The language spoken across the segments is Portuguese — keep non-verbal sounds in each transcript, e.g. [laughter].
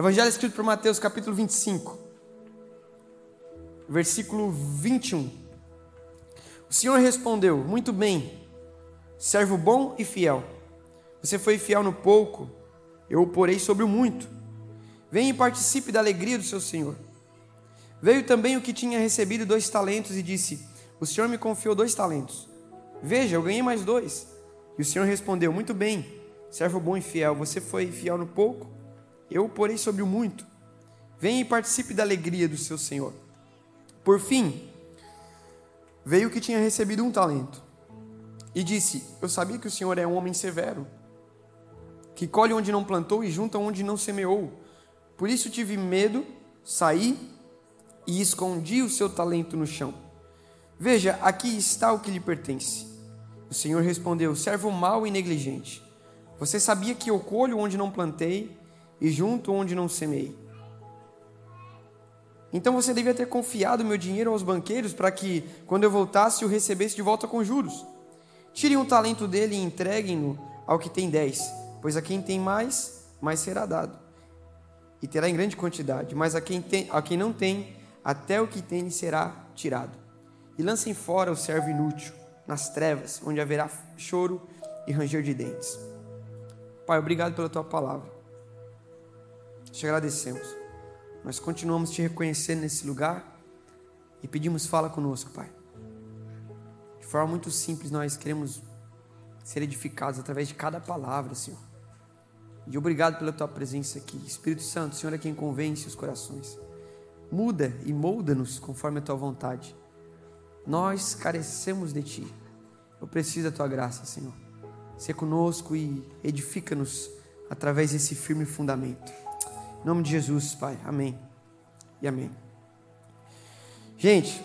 Evangelho escrito por Mateus, capítulo 25, versículo 21. O Senhor respondeu: Muito bem, servo bom e fiel. Você foi fiel no pouco, eu o porei sobre o muito. Venha e participe da alegria do seu Senhor. Veio também o que tinha recebido dois talentos e disse: O Senhor me confiou dois talentos. Veja, eu ganhei mais dois. E o Senhor respondeu: Muito bem, servo bom e fiel. Você foi fiel no pouco, eu porei sobre o muito. Venha e participe da alegria do seu Senhor. Por fim, veio o que tinha recebido um talento e disse: Eu sabia que o Senhor é um homem severo, que colhe onde não plantou e junta onde não semeou. Por isso tive medo, saí e escondi o seu talento no chão. Veja, aqui está o que lhe pertence. O Senhor respondeu: Servo mau e negligente. Você sabia que eu colho onde não plantei e junto onde não semei. Então você devia ter confiado meu dinheiro aos banqueiros para que, quando eu voltasse, o recebesse de volta com juros. Tirem o talento dele e entreguem-no ao que tem dez, pois a quem tem mais, mais será dado, e terá em grande quantidade, mas a quem, tem, a quem não tem, até o que tem lhe será tirado. E lancem fora o servo inútil, nas trevas, onde haverá choro e ranger de dentes. Pai, obrigado pela tua palavra. Te agradecemos. Nós continuamos te reconhecendo nesse lugar e pedimos fala conosco, Pai. De forma muito simples, nós queremos ser edificados através de cada palavra, Senhor. E obrigado pela tua presença aqui. Espírito Santo, Senhor é quem convence os corações. Muda e molda-nos conforme a tua vontade. Nós carecemos de ti. Eu preciso da tua graça, Senhor. Ser conosco e edifica-nos através desse firme fundamento. Em nome de Jesus, Pai. Amém. E amém. Gente,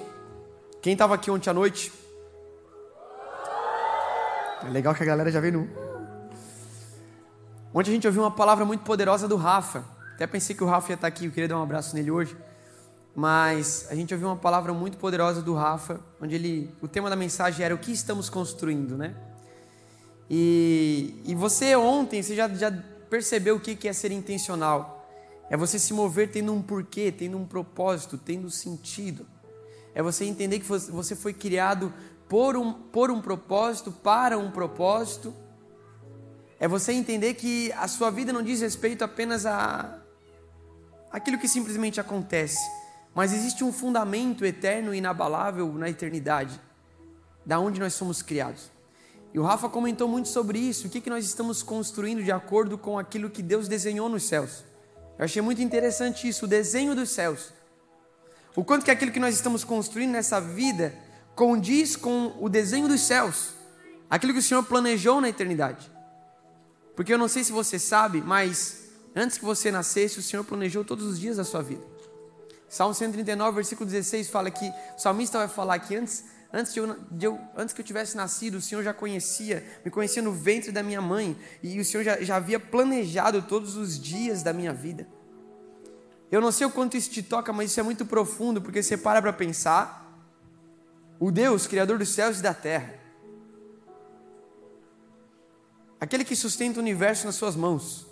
quem estava aqui ontem à noite? É legal que a galera já veio no. Ontem a gente ouviu uma palavra muito poderosa do Rafa. Até pensei que o Rafa ia estar aqui, eu queria dar um abraço nele hoje mas a gente ouviu uma palavra muito poderosa do Rafa, onde ele, o tema da mensagem era o que estamos construindo, né? E, e você ontem, você já, já percebeu o que é ser intencional? É você se mover tendo um porquê, tendo um propósito, tendo sentido. É você entender que você foi criado por um, por um propósito, para um propósito. É você entender que a sua vida não diz respeito apenas a aquilo que simplesmente acontece, mas existe um fundamento eterno e inabalável na eternidade, da onde nós somos criados. E o Rafa comentou muito sobre isso, o que, que nós estamos construindo de acordo com aquilo que Deus desenhou nos céus. Eu achei muito interessante isso, o desenho dos céus. O quanto que aquilo que nós estamos construindo nessa vida condiz com o desenho dos céus, aquilo que o Senhor planejou na eternidade. Porque eu não sei se você sabe, mas antes que você nascesse, o Senhor planejou todos os dias da sua vida. Salmo 139, versículo 16 fala que o salmista vai falar que antes, antes, de eu, de eu, antes que eu tivesse nascido, o Senhor já conhecia, me conhecia no ventre da minha mãe, e o Senhor já, já havia planejado todos os dias da minha vida. Eu não sei o quanto isso te toca, mas isso é muito profundo, porque você para para pensar, o Deus, Criador dos céus e da terra, aquele que sustenta o universo nas suas mãos,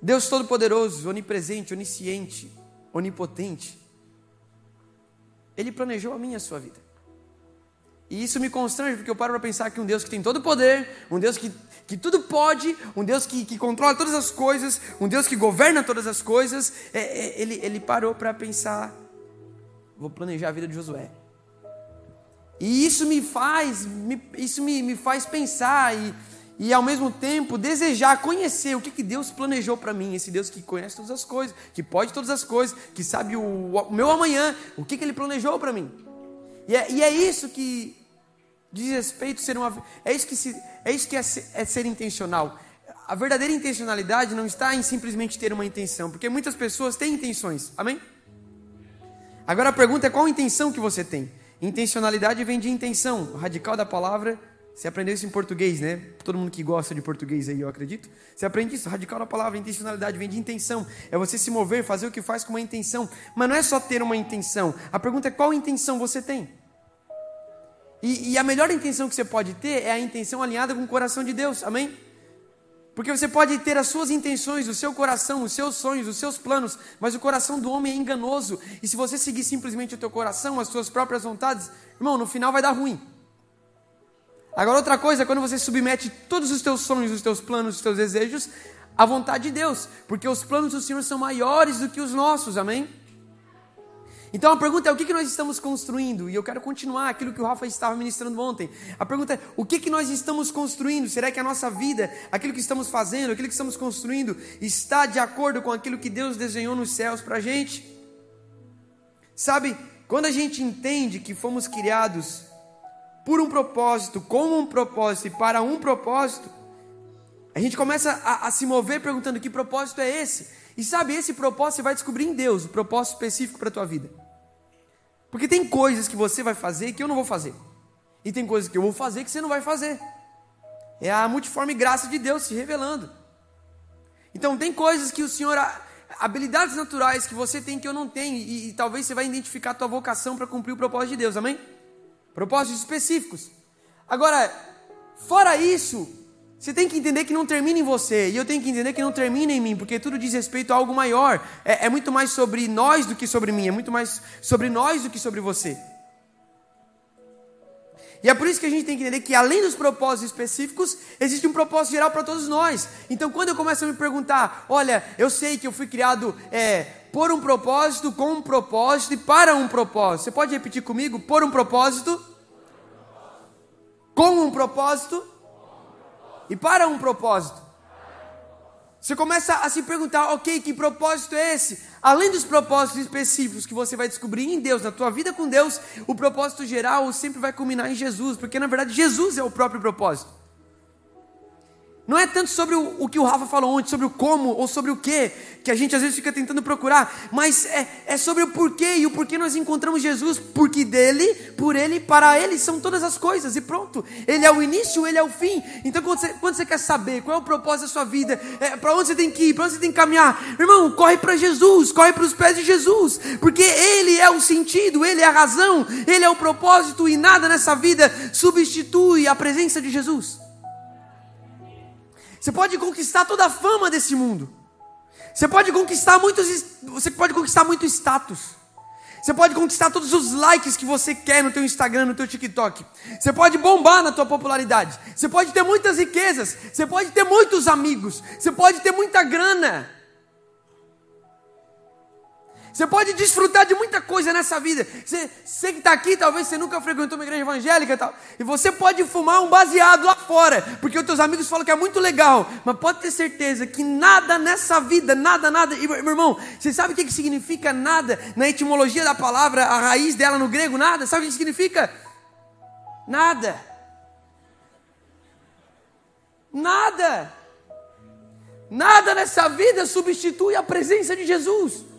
Deus Todo-Poderoso, onipresente, onisciente, onipotente. Ele planejou a minha a sua vida. E isso me constrange, porque eu paro para pensar que um Deus que tem todo o poder, um Deus que, que tudo pode, um Deus que, que controla todas as coisas, um Deus que governa todas as coisas, é, é, ele, ele parou para pensar: vou planejar a vida de Josué. E isso me faz, me, isso me, me faz pensar e, e ao mesmo tempo desejar conhecer o que, que Deus planejou para mim, esse Deus que conhece todas as coisas, que pode todas as coisas, que sabe o, o meu amanhã, o que, que Ele planejou para mim. E é, e é, isso que diz respeito ser uma. É isso que, se, é, isso que é, ser, é ser intencional. A verdadeira intencionalidade não está em simplesmente ter uma intenção, porque muitas pessoas têm intenções, amém? Agora a pergunta é qual intenção que você tem? Intencionalidade vem de intenção, radical da palavra você aprendeu isso em português, né? Todo mundo que gosta de português aí, eu acredito. Você aprende isso. Radical da palavra, intencionalidade vem de intenção. É você se mover, fazer o que faz com uma intenção. Mas não é só ter uma intenção. A pergunta é qual intenção você tem. E, e a melhor intenção que você pode ter é a intenção alinhada com o coração de Deus. Amém? Porque você pode ter as suas intenções, o seu coração, os seus sonhos, os seus planos, mas o coração do homem é enganoso. E se você seguir simplesmente o teu coração, as suas próprias vontades, irmão, no final vai dar ruim. Agora outra coisa é quando você submete todos os teus sonhos, os teus planos, os teus desejos à vontade de Deus, porque os planos do Senhor são maiores do que os nossos. Amém? Então a pergunta é: o que, que nós estamos construindo? E eu quero continuar aquilo que o Rafa estava ministrando ontem. A pergunta é: o que, que nós estamos construindo? Será que a nossa vida, aquilo que estamos fazendo, aquilo que estamos construindo, está de acordo com aquilo que Deus desenhou nos céus para a gente? Sabe, quando a gente entende que fomos criados por um propósito, com um propósito e para um propósito, a gente começa a, a se mover perguntando: que propósito é esse? E sabe, esse propósito você vai descobrir em Deus, o propósito específico para a tua vida. Porque tem coisas que você vai fazer que eu não vou fazer. E tem coisas que eu vou fazer que você não vai fazer. É a multiforme graça de Deus se revelando. Então tem coisas que o Senhor habilidades naturais que você tem que eu não tenho e, e talvez você vai identificar a tua vocação para cumprir o propósito de Deus. Amém? Propósitos específicos. Agora, fora isso, você tem que entender que não termina em você, e eu tenho que entender que não termina em mim, porque tudo diz respeito a algo maior. É, é, muito mais sobre nós do que sobre mim, é muito mais sobre nós do que sobre você. E é por isso que a gente tem que entender que, além dos propósitos específicos, existe um propósito geral para todos nós. Então, quando eu começo a me perguntar, olha, eu sei que eu fui criado é, por um propósito, com um propósito e para um propósito. Você pode repetir comigo? Por um propósito, com um propósito e para um propósito. Você começa a se perguntar, ok, que propósito é esse? Além dos propósitos específicos que você vai descobrir em Deus, na tua vida com Deus, o propósito geral sempre vai culminar em Jesus, porque na verdade Jesus é o próprio propósito. Não é tanto sobre o, o, que o Rafa falou ontem, sobre o como ou sobre o que, que a gente às vezes fica tentando procurar, mas é, é sobre o porquê e o porquê nós encontramos Jesus, porque dele, por ele, para ele são todas as coisas e pronto. Ele é o início, ele é o fim. Então quando você, quando você quer saber qual é o propósito da sua vida, é, para onde você tem que ir, para onde você tem que caminhar, irmão, corre para Jesus, corre para os pés de Jesus, porque ele é o sentido, ele é a razão, ele é o propósito e nada nessa vida substitui a presença de Jesus. Você pode conquistar toda a fama desse mundo. Você pode conquistar muitos, você pode conquistar muito status. Você pode conquistar todos os likes que você quer no teu Instagram, no teu TikTok. Você pode bombar na tua popularidade. Você pode ter muitas riquezas. Você pode ter muitos amigos. Você pode ter muita grana. Você pode desfrutar de muita coisa nessa vida. Você, você que está aqui, talvez você nunca frequentou uma igreja evangélica e tal. E você pode fumar um baseado lá fora, porque os teus amigos falam que é muito legal. Mas pode ter certeza que nada nessa vida, nada, nada. E, meu irmão, você sabe o que, significa nada na etimologia da palavra, a raiz dela no grego? Nada. Sabe o que significa? Nada. Nada. Nada nessa vida substitui a presença de Jesus.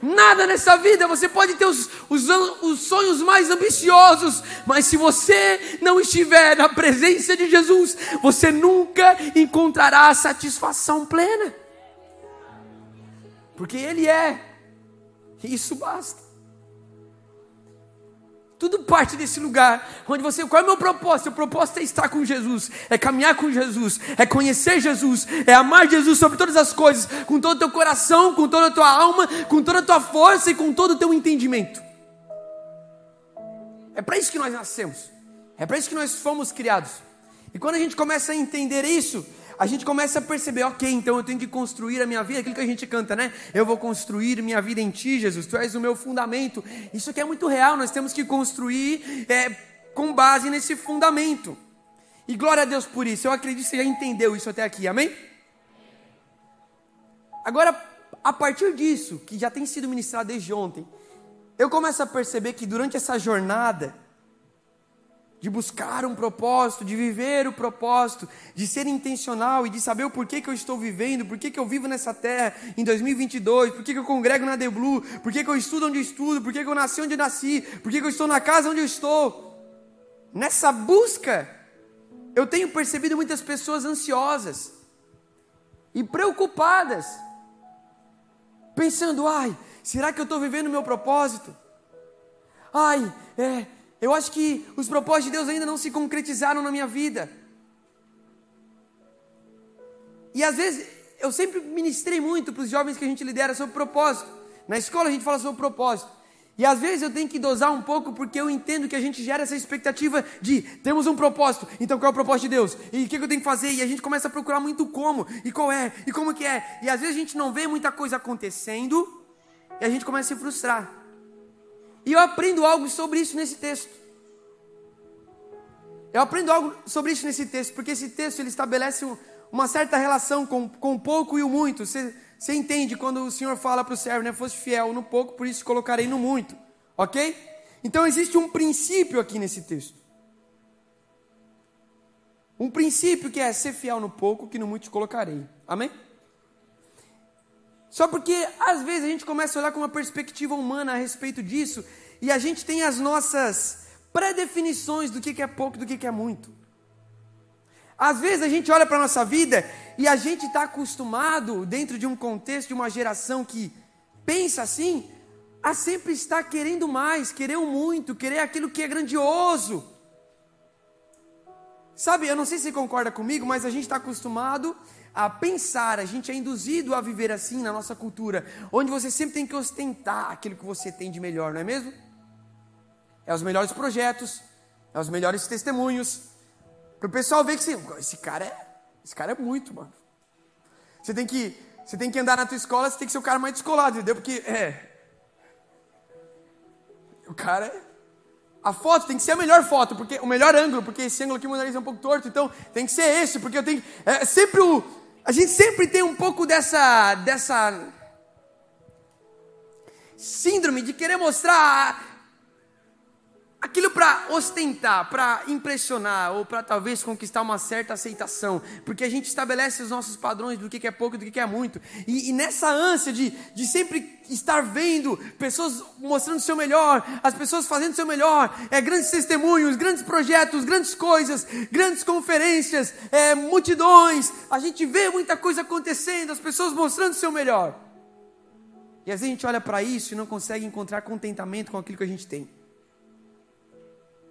Nada nessa vida, você pode ter os, os, os sonhos mais ambiciosos, mas se você não estiver na presença de Jesus, você nunca encontrará satisfação plena. Porque Ele é, e isso basta. Tudo parte desse lugar onde você. Qual é o meu propósito? O propósito é estar com Jesus, é caminhar com Jesus, é conhecer Jesus, é amar Jesus sobre todas as coisas, com todo o teu coração, com toda a tua alma, com toda a tua força e com todo o teu entendimento. É para isso que nós nascemos, é para isso que nós fomos criados. E quando a gente começa a entender isso, a gente começa a perceber, ok, então eu tenho que construir a minha vida, aquilo que a gente canta, né? Eu vou construir minha vida em Ti, Jesus, Tu és o meu fundamento. Isso aqui é muito real, nós temos que construir é, com base nesse fundamento. E glória a Deus por isso, eu acredito que você já entendeu isso até aqui, amém? Agora, a partir disso, que já tem sido ministrado desde ontem, eu começo a perceber que durante essa jornada, de buscar um propósito, de viver o propósito, de ser intencional e de saber o porquê que eu estou vivendo, porquê que eu vivo nessa terra em 2022, porquê que eu congrego na The Blue, porquê que eu estudo onde eu estudo, porquê que eu nasci onde eu nasci, porquê que eu estou na casa onde eu estou. Nessa busca, eu tenho percebido muitas pessoas ansiosas e preocupadas, pensando: ai, será que eu estou vivendo o meu propósito? Ai, é, eu acho que os propósitos de Deus ainda não se concretizaram na minha vida. E às vezes, eu sempre ministrei muito para os jovens que a gente lidera sobre propósito. Na escola a gente fala sobre propósito. E às vezes eu tenho que dosar um pouco porque eu entendo que a gente gera essa expectativa de temos um propósito, então qual é o propósito de Deus? E o que eu tenho que fazer? E a gente começa a procurar muito como, e qual é, e como que é. E às vezes a gente não vê muita coisa acontecendo e a gente começa a se frustrar. E eu aprendo algo sobre isso nesse texto. Eu aprendo algo sobre isso nesse texto, porque esse texto ele estabelece uma certa relação com, com o pouco e o muito. Você você entende quando o Senhor fala para o servo, né? Fosse fiel no pouco, por isso colocarei no muito. Ok? Então existe um princípio aqui nesse texto. Um princípio que é ser fiel no pouco, que no muito te colocarei. Amém? Só porque às vezes a gente começa a olhar com uma perspectiva humana a respeito disso e a gente tem as nossas pré-definições do que é pouco e do que é muito. Às vezes a gente olha para a nossa vida e a gente está acostumado, dentro de um contexto de uma geração que pensa assim, a sempre estar querendo mais, querer muito, querer aquilo que é grandioso. Sabe, eu não sei se você concorda comigo, mas a gente está acostumado a pensar, a gente é induzido a viver assim na nossa cultura, onde você sempre tem que ostentar aquilo que você tem de melhor, não é mesmo? É os melhores projetos, é os melhores testemunhos, para o pessoal ver que esse, esse cara é. Esse cara é muito, mano. Você tem que. Você tem que andar na tua escola, você tem que ser o cara mais descolado, entendeu? Porque é. O cara é. A foto tem que ser a melhor foto, porque o melhor ângulo, porque esse ângulo aqui o meu nariz é um pouco torto, então tem que ser esse, porque eu tenho. É sempre o. A gente sempre tem um pouco dessa. dessa síndrome de querer mostrar aquilo para ostentar, para impressionar ou para talvez conquistar uma certa aceitação, porque a gente estabelece os nossos padrões do que é pouco e do que é muito, e, e nessa ânsia de, de sempre estar vendo pessoas mostrando o seu melhor, as pessoas fazendo o seu melhor, é, grandes testemunhos, grandes projetos, grandes coisas, grandes conferências, é, multidões, a gente vê muita coisa acontecendo, as pessoas mostrando o seu melhor. E às vezes a gente olha para isso e não consegue encontrar contentamento com aquilo que a gente tem.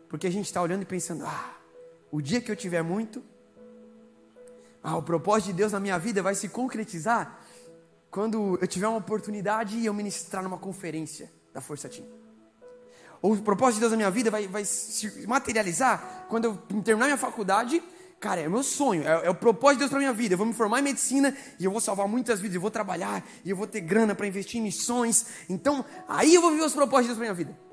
Porque a gente está olhando e pensando: ah, o dia que eu tiver muito, ah, o propósito de Deus na minha vida vai se concretizar quando eu tiver uma oportunidade e eu ministrar numa conferência da Força Team. Ou o propósito de Deus na minha vida vai, vai se materializar quando eu terminar minha faculdade. Cara, é o meu sonho, é, é o propósito de Deus para minha vida. Eu vou me formar em medicina e eu vou salvar muitas vidas, eu vou trabalhar e eu vou ter grana para investir em missões. Então, aí eu vou viver os propósitos de Deus para minha vida.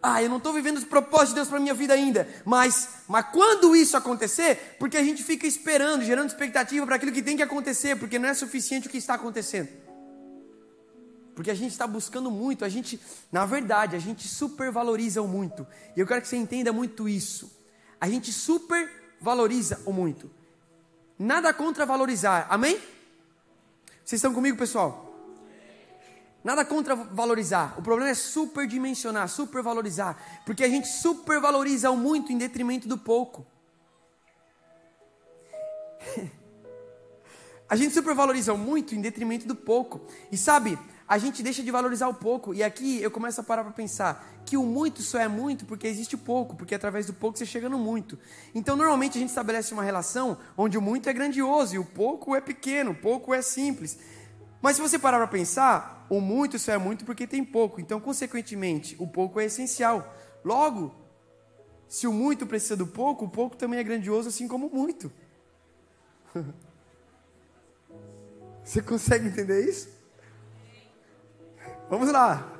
Ah, eu não estou vivendo os propósitos de Deus para a minha vida ainda. Mas, mas quando isso acontecer, porque a gente fica esperando, gerando expectativa para aquilo que tem que acontecer, porque não é suficiente o que está acontecendo. Porque a gente está buscando muito, a gente, na verdade, a gente supervaloriza o muito. E eu quero que você entenda muito isso. A gente supervaloriza o muito. Nada contra valorizar, amém? Vocês estão comigo, pessoal? Nada contra valorizar. O problema é superdimensionar, supervalorizar. Porque a gente supervaloriza o muito em detrimento do pouco. [laughs] a gente supervaloriza o muito em detrimento do pouco. E sabe, a gente deixa de valorizar o pouco. E aqui eu começo a parar para pensar que o muito só é muito porque existe o pouco, porque através do pouco você chega no muito. Então, normalmente a gente estabelece uma relação onde o muito é grandioso e o pouco é pequeno, o pouco é simples. Mas se você parar para pensar, o muito só é muito porque tem pouco. Então, consequentemente, o pouco é essencial. Logo, se o muito precisa do pouco, o pouco também é grandioso, assim como o muito. [laughs] Você consegue entender isso? Vamos lá.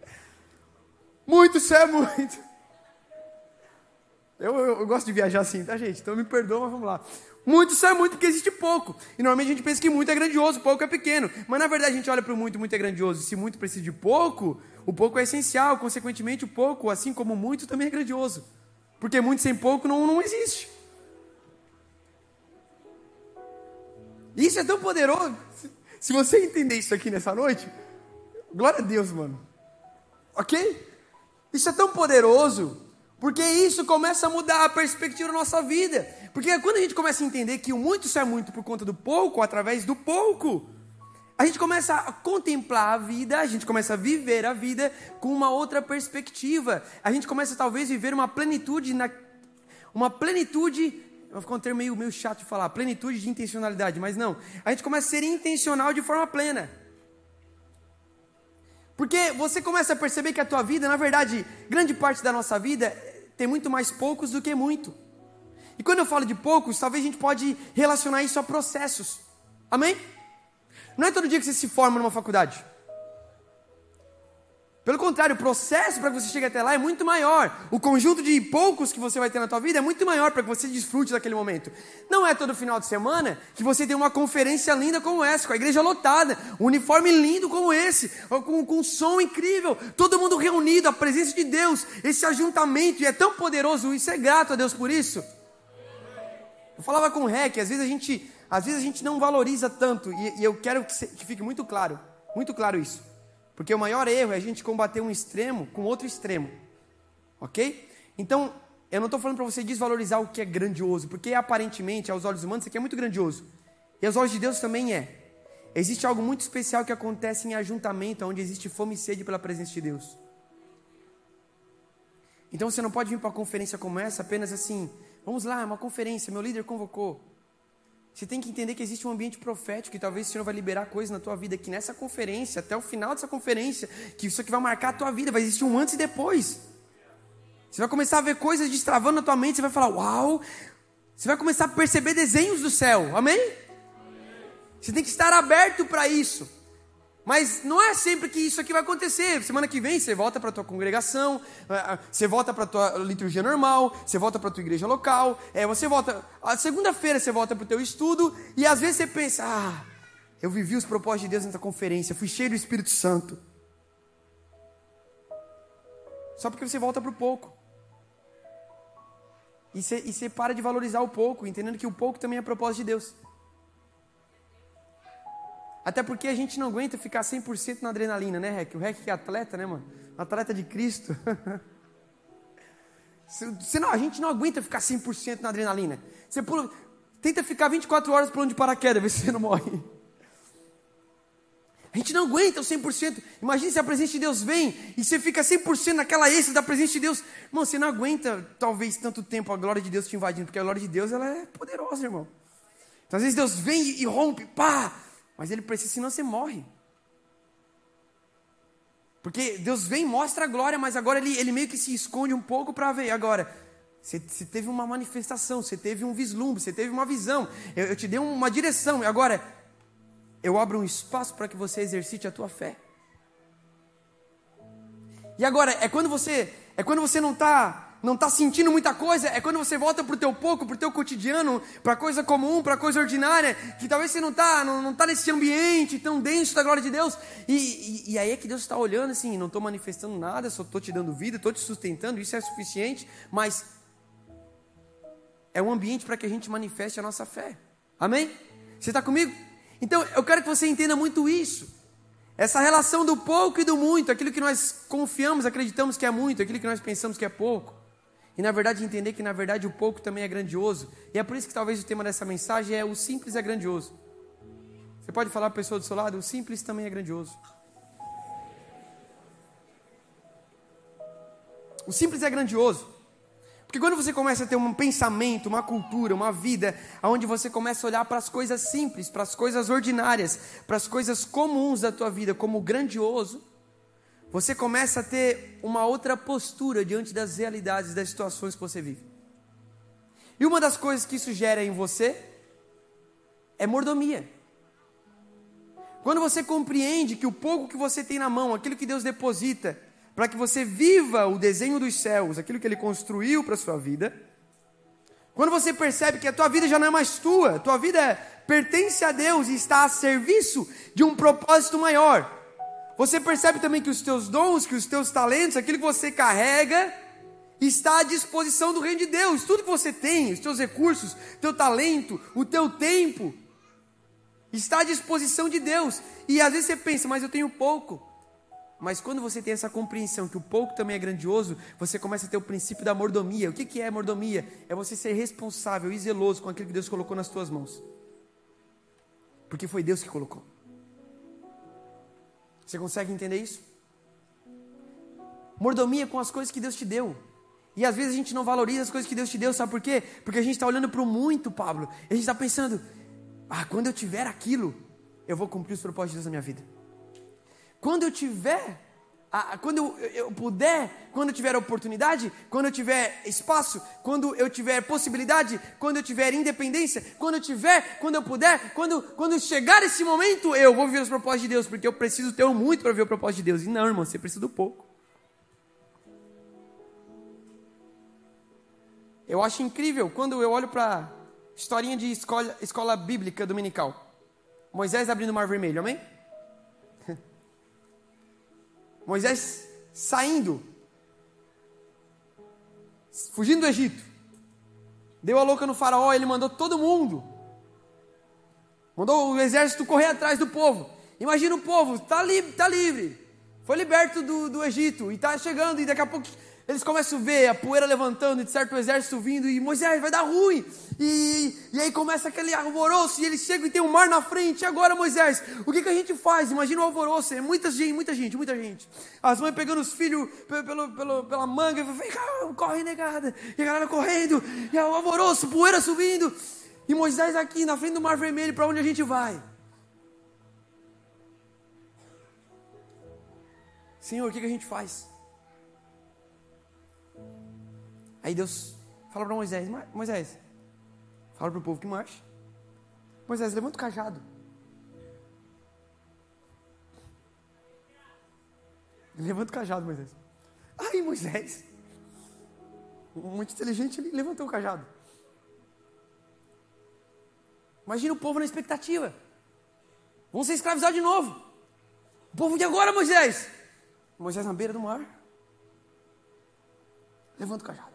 [laughs] Muito só é muito. Eu, eu, eu, gosto de viajar assim, tá, gente? Então me perdoa, mas vamos lá. Muito só é muito porque existe pouco. E normalmente a gente pensa que muito é grandioso, pouco é pequeno. Mas na verdade a gente olha para o muito, muito é grandioso. Se muito precisa de pouco, o pouco é essencial. Consequentemente, o pouco, assim como muito, também é grandioso. Porque muito sem pouco não, não existe. Isso é tão poderoso. Se você entender isso aqui nessa noite, glória a Deus, mano. Ok? Isso é tão poderoso porque isso começa a mudar a perspectiva da nossa vida. Porque quando a gente começa a entender que o muito só é muito por conta do pouco, através do pouco, a gente começa a contemplar a vida, a gente começa a viver a vida com uma outra perspectiva. A gente começa talvez a viver uma plenitude na, uma plenitude vai ficar um termo meio, meio chato de falar, plenitude de intencionalidade, mas não. A gente começa a ser intencional de forma plena. Porque você começa a perceber que a tua vida, na verdade, grande parte da nossa vida tem muito mais poucos do que muito. E quando eu falo de poucos, talvez a gente pode relacionar isso a processos. Amém? Não é todo dia que você se forma numa faculdade. Pelo contrário, o processo para que você chegue até lá é muito maior. O conjunto de poucos que você vai ter na tua vida é muito maior para que você desfrute daquele momento. Não é todo final de semana que você tem uma conferência linda como essa, com a igreja lotada, um uniforme lindo como esse, com, com um som incrível, todo mundo reunido, a presença de Deus, esse ajuntamento, e é tão poderoso, isso é grato a Deus por isso. Eu falava com o Rec, às vezes a gente, às vezes a gente não valoriza tanto, e, e eu quero que, que fique muito claro, muito claro isso. Porque o maior erro é a gente combater um extremo com outro extremo. Ok? Então, eu não estou falando para você desvalorizar o que é grandioso, porque aparentemente, aos olhos humanos, isso aqui é muito grandioso. E aos olhos de Deus também é. Existe algo muito especial que acontece em ajuntamento, onde existe fome e sede pela presença de Deus. Então você não pode vir para uma conferência como essa apenas assim, vamos lá, uma conferência, meu líder convocou. Você tem que entender que existe um ambiente profético e talvez o Senhor vai liberar coisas na tua vida que nessa conferência, até o final dessa conferência, que isso aqui vai marcar a tua vida, vai existir um antes e depois. Você vai começar a ver coisas destravando na tua mente, você vai falar, uau! Você vai começar a perceber desenhos do céu, amém? Você tem que estar aberto para isso. Mas não é sempre que isso aqui vai acontecer. Semana que vem você volta para a tua congregação, é, é, você volta para a tua liturgia normal, você volta para a tua igreja local, é, você volta. Segunda-feira você volta para o teu estudo, e às vezes você pensa, ah, eu vivi os propósitos de Deus nessa conferência, fui cheio do Espírito Santo. Só porque você volta para o pouco. E você para de valorizar o pouco, entendendo que o pouco também é propósito de Deus. Até porque a gente não aguenta ficar 100% na adrenalina, né, Rec? O Rec que é atleta, né, mano? Atleta de Cristo. [laughs] Senão, a gente não aguenta ficar 100% na adrenalina. Você pula, tenta ficar 24 horas pulando de paraquedas, [laughs] ver se você não morre. A gente não aguenta o 100%. Imagine se a presença de Deus vem e você fica 100% naquela êxtase da presença de Deus. Irmão, você não aguenta talvez tanto tempo a glória de Deus te invadindo, porque a glória de Deus ela é poderosa, irmão. Então às vezes Deus vem e rompe, pá, mas ele precisa, senão você morre. Porque Deus vem mostra a glória, mas agora ele, ele meio que se esconde um pouco para ver. Agora, você, você, teve uma manifestação, você teve um vislumbre, você teve uma visão. Eu, eu te dei uma direção. E agora, eu abro um espaço para que você exercite a tua fé. E agora, é quando você, é quando você não está não está sentindo muita coisa, é quando você volta para o teu pouco, para o teu cotidiano, para coisa comum, para coisa ordinária, que talvez você não está não, não tá nesse ambiente tão denso da glória de Deus. E, e, e aí é que Deus está olhando assim, não estou manifestando nada, só estou te dando vida, estou te sustentando, isso é suficiente, mas é um ambiente para que a gente manifeste a nossa fé. Amém? Você está comigo? Então eu quero que você entenda muito isso. Essa relação do pouco e do muito, aquilo que nós confiamos, acreditamos que é muito, aquilo que nós pensamos que é pouco. E na verdade entender que na verdade o pouco também é grandioso. E é por isso que talvez o tema dessa mensagem é o simples é grandioso. Você pode falar para a pessoa do seu lado, o simples também é grandioso. O simples é grandioso. Porque quando você começa a ter um pensamento, uma cultura, uma vida, onde você começa a olhar para as coisas simples, para as coisas ordinárias, para as coisas comuns da tua vida como grandioso, você começa a ter uma outra postura diante das realidades, das situações que você vive. E uma das coisas que isso gera em você é mordomia. Quando você compreende que o pouco que você tem na mão, aquilo que Deus deposita, para que você viva o desenho dos céus, aquilo que Ele construiu para a sua vida, quando você percebe que a tua vida já não é mais tua, tua vida pertence a Deus e está a serviço de um propósito maior, você percebe também que os teus dons, que os teus talentos, aquilo que você carrega, está à disposição do reino de Deus. Tudo que você tem, os teus recursos, teu talento, o teu tempo, está à disposição de Deus. E às vezes você pensa, mas eu tenho pouco. Mas quando você tem essa compreensão que o pouco também é grandioso, você começa a ter o princípio da mordomia. O que, que é mordomia? É você ser responsável e zeloso com aquilo que Deus colocou nas tuas mãos. Porque foi Deus que colocou. Você consegue entender isso? Mordomia com as coisas que Deus te deu. E às vezes a gente não valoriza as coisas que Deus te deu, sabe por quê? Porque a gente está olhando para o muito, Pablo. E a gente está pensando, ah, quando eu tiver aquilo, eu vou cumprir os propósitos de Deus na minha vida. Quando eu tiver, ah, quando eu, eu puder, quando eu tiver oportunidade, quando eu tiver espaço, quando eu tiver possibilidade, quando eu tiver independência, quando eu tiver, quando eu puder, quando, quando chegar esse momento, eu vou viver os propósitos de Deus, porque eu preciso ter muito para ver o propósito de Deus. E não, irmão, você precisa do pouco. Eu acho incrível quando eu olho para historinha de escola, escola bíblica dominical. Moisés abrindo o mar vermelho, amém? Moisés saindo, fugindo do Egito. Deu a louca no faraó, ele mandou todo mundo. Mandou o exército correr atrás do povo. Imagina o povo, está li tá livre. Foi liberto do, do Egito e está chegando, e daqui a pouco eles começam a ver a poeira levantando, de certo exército vindo, e Moisés vai dar ruim. E, e aí começa aquele alvoroço, e eles chegam e tem um mar na frente. E agora, Moisés, o que, que a gente faz? Imagina o alvoroço, é muita gente, muita gente, muita gente. As mães pegando os filhos pelo, pelo, pela manga, e corre negada. E a galera correndo, e o alvoroço, poeira subindo. E Moisés aqui na frente do mar vermelho, para onde a gente vai? Senhor, o que, que a gente faz? Aí Deus fala para Moisés: Moisés, fala para o povo que marche. Moisés, levanta o cajado. Levanta o cajado, Moisés. Aí Moisés, muito inteligente, ele levantou o cajado. Imagina o povo na expectativa. Vão ser escravizados de novo. O povo de agora, Moisés. Moisés na beira do mar. Levanta o cajado.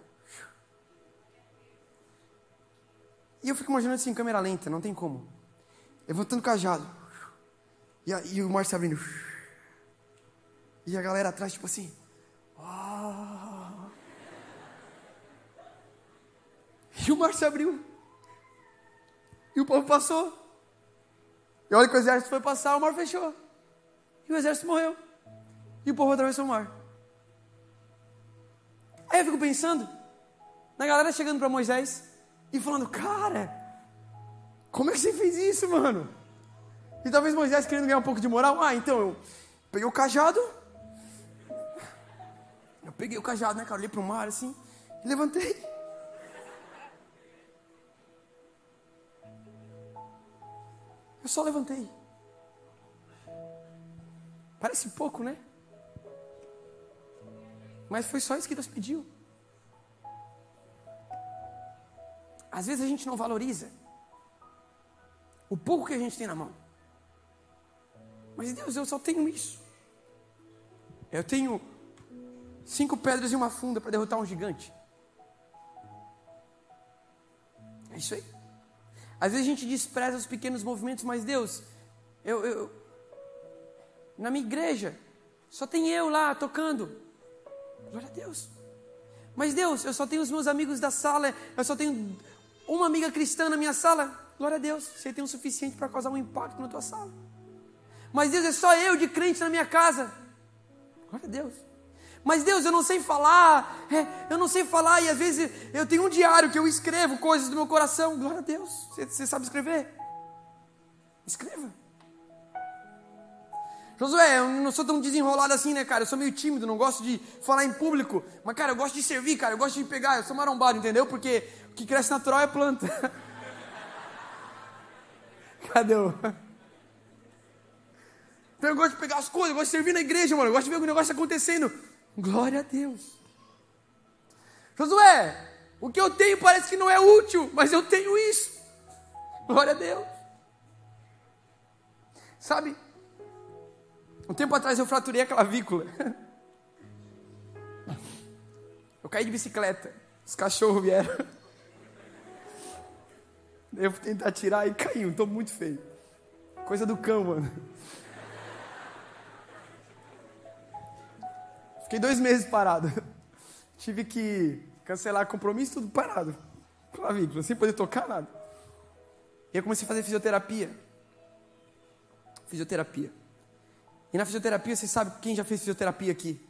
E eu fico imaginando assim, câmera lenta, não tem como. Levantando o cajado. E, a, e o mar se abrindo. E a galera atrás, tipo assim. Oh. E o mar se abriu. E o povo passou. E olha que o exército foi passar, o mar fechou. E o exército morreu. E o povo atravessou o mar. Aí eu fico pensando na galera chegando para Moisés e falando, cara, como é que você fez isso, mano? E talvez Moisés querendo ganhar um pouco de moral, ah, então eu peguei o cajado, eu peguei o cajado, né, cara, olhei para o mar assim, e levantei. Eu só levantei. Parece pouco, né? Mas foi só isso que Deus pediu. Às vezes a gente não valoriza o pouco que a gente tem na mão. Mas Deus, eu só tenho isso. Eu tenho cinco pedras e uma funda para derrotar um gigante. É isso aí. Às vezes a gente despreza os pequenos movimentos, mas Deus, eu, eu na minha igreja só tem eu lá tocando. Glória a Deus. Mas Deus, eu só tenho os meus amigos da sala, eu só tenho uma amiga cristã na minha sala, glória a Deus, você tem o suficiente para causar um impacto na tua sala. Mas Deus, é só eu de crente na minha casa. Glória a Deus. Mas Deus, eu não sei falar, é, eu não sei falar, e às vezes eu tenho um diário que eu escrevo coisas do meu coração. Glória a Deus. Você, você sabe escrever? Escreva. Josué, eu não sou tão desenrolado assim, né, cara? Eu sou meio tímido, não gosto de falar em público. Mas, cara, eu gosto de servir, cara. Eu gosto de pegar. Eu sou marombado, entendeu? Porque que cresce natural é planta. [laughs] Cadê o. Então eu gosto de pegar as coisas, eu gosto de servir na igreja, mano. Eu gosto de ver o negócio acontecendo. Glória a Deus. Josué, o que eu tenho parece que não é útil, mas eu tenho isso. Glória a Deus. Sabe? Um tempo atrás eu fraturei a clavícula. [laughs] Eu caí de bicicleta. Os cachorros vieram. Eu fui tentar tirar e caiu. Estou muito feio. Coisa do cão, mano. Fiquei dois meses parado. Tive que cancelar compromisso, tudo parado. Clavícula, sem poder tocar nada. E eu comecei a fazer fisioterapia. Fisioterapia. E na fisioterapia, você sabe quem já fez fisioterapia aqui?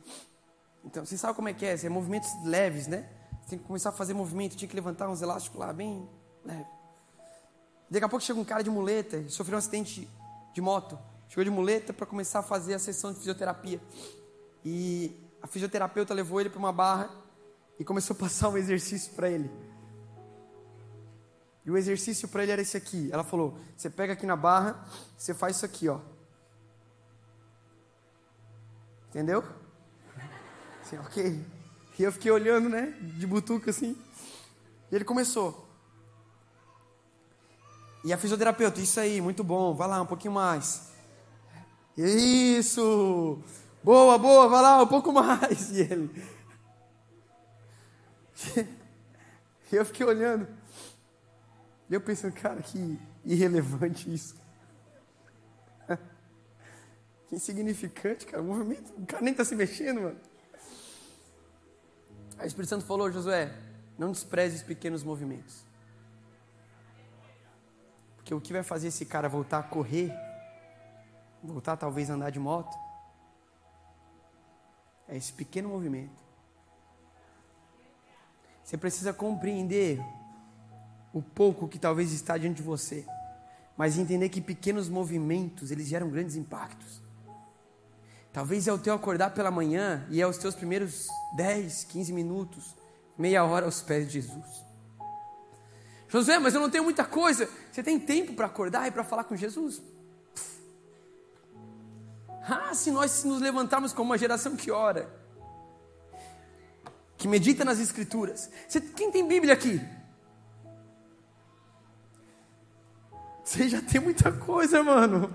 Então, você sabe como é que é? É movimentos leves, né? Você tem que começar a fazer movimento, tinha que levantar uns elásticos lá, bem leve. Daqui a pouco chega um cara de muleta, sofreu um acidente de moto. Chegou de muleta para começar a fazer a sessão de fisioterapia. E a fisioterapeuta levou ele para uma barra e começou a passar um exercício para ele. E o exercício para ele era esse aqui. Ela falou: você pega aqui na barra, você faz isso aqui, ó. Entendeu? Assim, ok. E eu fiquei olhando, né? De butuca assim. E ele começou. E a fisioterapeuta, isso aí, muito bom, vai lá, um pouquinho mais. Isso! Boa, boa, vai lá, um pouco mais. [laughs] E ele. [laughs] E eu fiquei olhando. E eu pensando, cara, que irrelevante isso. [laughs] Que insignificante, cara. O movimento, o cara nem está se mexendo, mano. Aí o Espírito Santo falou, Josué, não despreze os pequenos movimentos. Porque o que vai fazer esse cara voltar a correr, voltar talvez a andar de moto, é esse pequeno movimento. Você precisa compreender o pouco que talvez está diante de você, mas entender que pequenos movimentos, eles geram grandes impactos. Talvez é o teu acordar pela manhã e é os teus primeiros 10, 15 minutos, meia hora aos pés de Jesus. José, mas eu não tenho muita coisa. Você tem tempo para acordar e para falar com Jesus? Ah, se nós nos levantarmos como uma geração que ora, que medita nas Escrituras. Você, quem tem Bíblia aqui? Você já tem muita coisa, mano.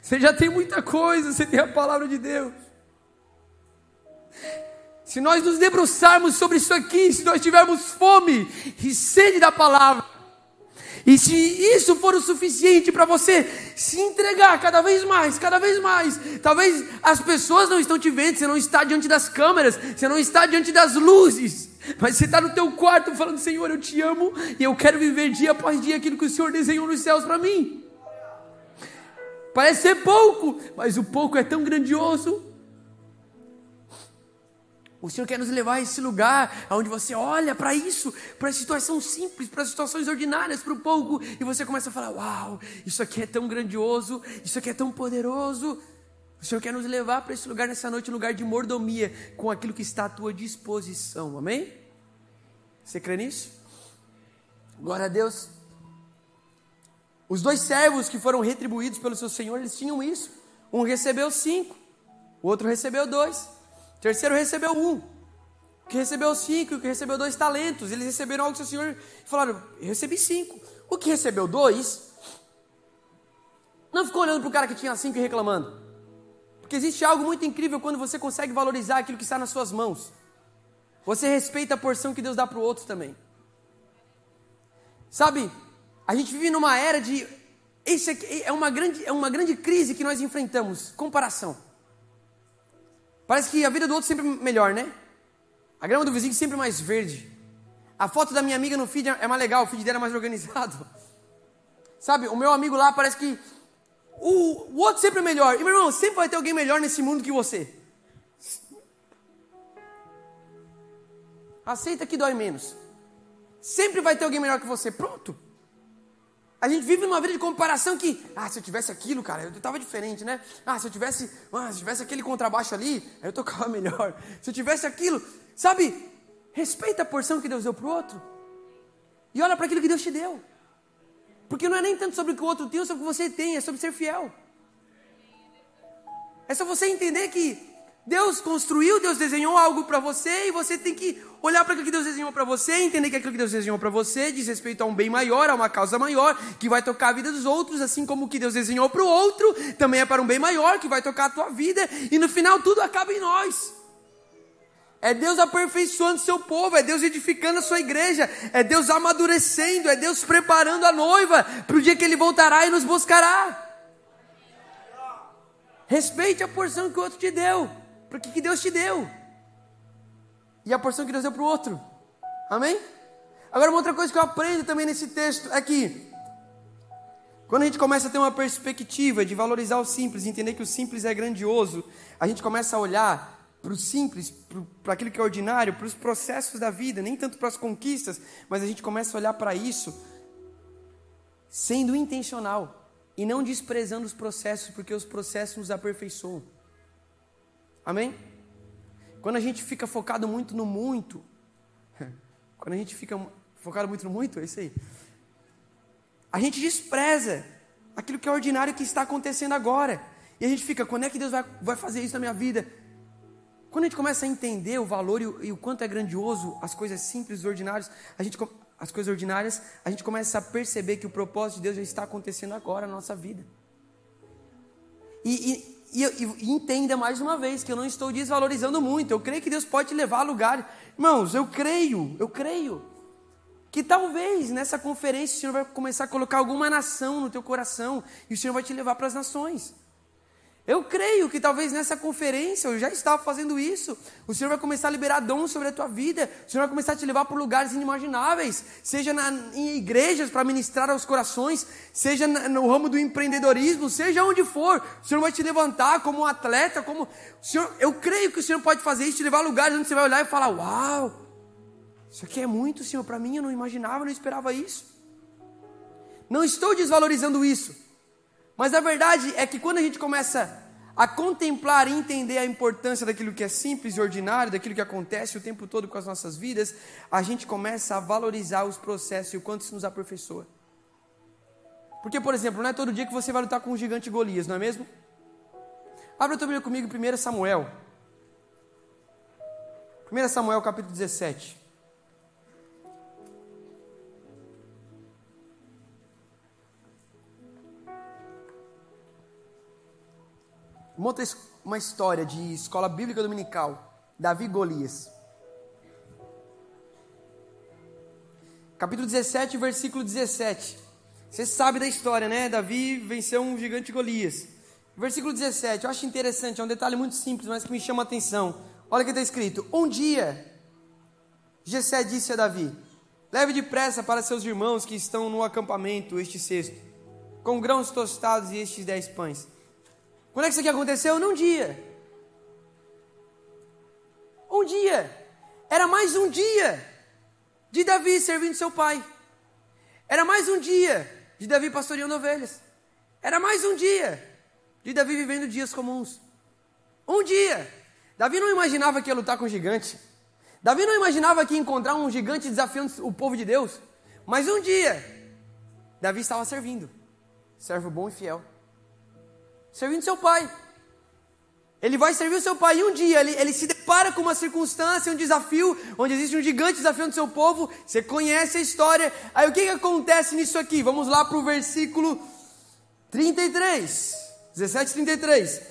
Você já tem muita coisa, você tem a palavra de Deus. Se nós nos debruçarmos sobre isso aqui, se nós tivermos fome e sede da palavra, e se isso for o suficiente para você se entregar cada vez mais, cada vez mais, talvez as pessoas não estão te vendo, você não está diante das câmeras, você não está diante das luzes, mas você está no teu quarto falando, Senhor, eu te amo e eu quero viver dia após dia aquilo que o Senhor desenhou nos céus para mim. Parece ser pouco, mas o pouco é tão grandioso. O Senhor quer nos levar a esse lugar onde você olha para isso, para a situação simples, para as situações ordinárias, para o pouco, e você começa a falar: Uau, isso aqui é tão grandioso, isso aqui é tão poderoso. O Senhor quer nos levar para esse lugar nessa noite, um lugar de mordomia, com aquilo que está à tua disposição, amém? Você crê nisso? Glória a Deus. Os dois servos que foram retribuídos pelo seu senhor, eles tinham isso. Um recebeu cinco, o outro recebeu dois. O terceiro recebeu um. O que recebeu cinco o que recebeu dois talentos. Eles receberam algo do seu senhor falaram: recebi cinco. O que recebeu dois, não ficou olhando para o cara que tinha cinco e reclamando. Porque existe algo muito incrível quando você consegue valorizar aquilo que está nas suas mãos. Você respeita a porção que Deus dá para o outro também. Sabe, a gente vive numa era de. Isso é uma grande, é uma grande crise que nós enfrentamos comparação. Parece que a vida do outro sempre melhor, né? A grama do vizinho sempre mais verde. A foto da minha amiga no feed é mais legal, o feed dela é mais organizado. [laughs] Sabe, o meu amigo lá parece que o, o outro sempre é melhor. E meu irmão, sempre vai ter alguém melhor nesse mundo que você. Aceita que dói menos. Sempre vai ter alguém melhor que você. Pronto. A gente vive numa vida de comparação que, ah, se eu tivesse aquilo, cara, eu tava diferente, né? Ah, se eu tivesse, ah, se eu tivesse aquele contrabaixo ali, eu tocava [laughs] melhor. Se eu tivesse aquilo, sabe? Respeita a porção que Deus deu pro outro. E olha para aquilo que Deus te deu. Porque não é nem tanto sobre o que o outro tem, é sobre o que você tem, é sobre ser fiel. É só você entender que Deus construiu, Deus desenhou algo para você e você tem que olhar para aquilo que Deus desenhou para você, entender que aquilo que Deus desenhou para você diz respeito a um bem maior, a uma causa maior, que vai tocar a vida dos outros, assim como o que Deus desenhou para o outro também é para um bem maior, que vai tocar a tua vida e no final tudo acaba em nós. É Deus aperfeiçoando seu povo, é Deus edificando a sua igreja, é Deus amadurecendo, é Deus preparando a noiva para o dia que Ele voltará e nos buscará. Respeite a porção que o outro te deu porque que Deus te deu. E a porção que Deus deu para o outro. Amém? Agora, uma outra coisa que eu aprendo também nesse texto é que Quando a gente começa a ter uma perspectiva de valorizar o simples, entender que o simples é grandioso, a gente começa a olhar para o simples, para aquilo que é ordinário, para os processos da vida, nem tanto para as conquistas, mas a gente começa a olhar para isso sendo intencional e não desprezando os processos, porque os processos nos aperfeiçoam. Amém? Quando a gente fica focado muito no muito, [laughs] quando a gente fica focado muito no muito, é isso aí. A gente despreza aquilo que é ordinário que está acontecendo agora. E a gente fica, quando é que Deus vai, vai fazer isso na minha vida? Quando a gente começa a entender o valor e o, e o quanto é grandioso as coisas simples, ordinárias, a gente, as coisas ordinárias, a gente começa a perceber que o propósito de Deus já está acontecendo agora na nossa vida. E, e, e, e, entenda mais uma vez que eu não estou desvalorizando muito. Eu creio que Deus pode te levar a lugar. Irmãos, eu creio, eu creio que talvez nessa conferência o Senhor vai começar a colocar alguma nação no teu coração e o Senhor vai te levar para as nações. Eu creio que talvez nessa conferência, eu já estava fazendo isso, o Senhor vai começar a liberar dons sobre a tua vida, o Senhor vai começar a te levar por lugares inimagináveis, seja na, em igrejas para ministrar aos corações, seja na, no ramo do empreendedorismo, seja onde for, o Senhor vai te levantar como um atleta, como. Senhor, eu creio que o Senhor pode fazer isso, te levar a lugares onde você vai olhar e falar: Uau! Isso aqui é muito, Senhor, para mim eu não imaginava, eu não esperava isso. Não estou desvalorizando isso. Mas a verdade é que quando a gente começa a contemplar e entender a importância daquilo que é simples e ordinário, daquilo que acontece o tempo todo com as nossas vidas, a gente começa a valorizar os processos e o quanto isso nos aperfeiçoa. Porque, por exemplo, não é todo dia que você vai lutar com um gigante Golias, não é mesmo? Abra a tua comigo em 1 Samuel. 1 Samuel capítulo 17. Monta uma história de escola bíblica dominical. Davi e Golias. Capítulo 17, versículo 17. Você sabe da história, né? Davi venceu um gigante Golias. Versículo 17, eu acho interessante, é um detalhe muito simples, mas que me chama a atenção. Olha o que está escrito: Um dia, Jessé disse a Davi: Leve depressa para seus irmãos que estão no acampamento este cesto, com grãos tostados e estes dez pães. Quando é que isso aqui aconteceu? Num dia. Um dia. Era mais um dia de Davi servindo seu pai. Era mais um dia de Davi pastoreando ovelhas. Era mais um dia de Davi vivendo dias comuns. Um dia. Davi não imaginava que ia lutar com um gigante. Davi não imaginava que ia encontrar um gigante desafiando o povo de Deus. Mas um dia, Davi estava servindo. Servo bom e fiel servindo seu pai. Ele vai servir o seu pai e um dia ele, ele se depara com uma circunstância, um desafio, onde existe um gigante desafiando seu povo. Você conhece a história. Aí o que, que acontece nisso aqui? Vamos lá para o versículo 33. 17, 33.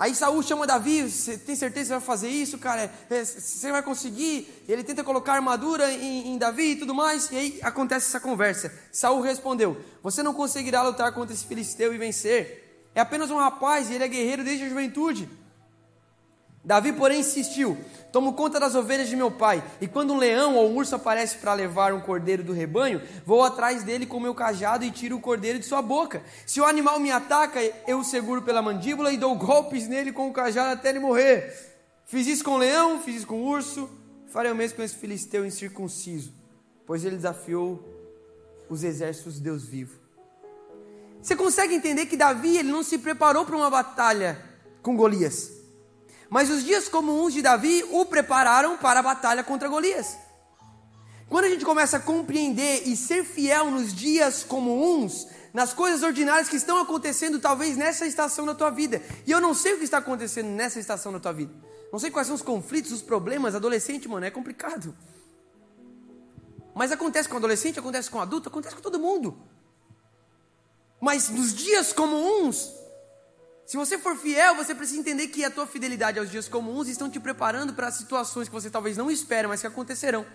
Aí Saul chama Davi, você tem certeza que você vai fazer isso, cara? É, você vai conseguir? Ele tenta colocar armadura em, em, Davi e tudo mais, e aí acontece essa conversa. Saul respondeu: Você não conseguirá lutar contra esse filisteu e vencer. É apenas um rapaz e ele é guerreiro desde a juventude. Davi, porém, insistiu: Tomo conta das ovelhas de meu pai, e quando um leão ou um urso aparece para levar um cordeiro do rebanho, vou atrás dele com meu cajado e tiro o cordeiro de sua boca. Se o animal me ataca, eu o seguro pela mandíbula e dou golpes nele com o cajado até ele morrer. Fiz isso com o leão, fiz isso com o urso, farei o mesmo com esse filisteu incircunciso, pois ele desafiou os exércitos de Deus vivo. Você consegue entender que Davi ele não se preparou para uma batalha com Golias? Mas os dias comuns de Davi o prepararam para a batalha contra Golias. Quando a gente começa a compreender e ser fiel nos dias comuns, nas coisas ordinárias que estão acontecendo, talvez nessa estação da tua vida. E eu não sei o que está acontecendo nessa estação da tua vida. Não sei quais são os conflitos, os problemas. Adolescente, mano, é complicado. Mas acontece com adolescente, acontece com adulto, acontece com todo mundo. Mas nos dias comuns, se você for fiel, você precisa entender que a tua fidelidade aos dias comuns estão te preparando para situações que você talvez não espere, mas que acontecerão.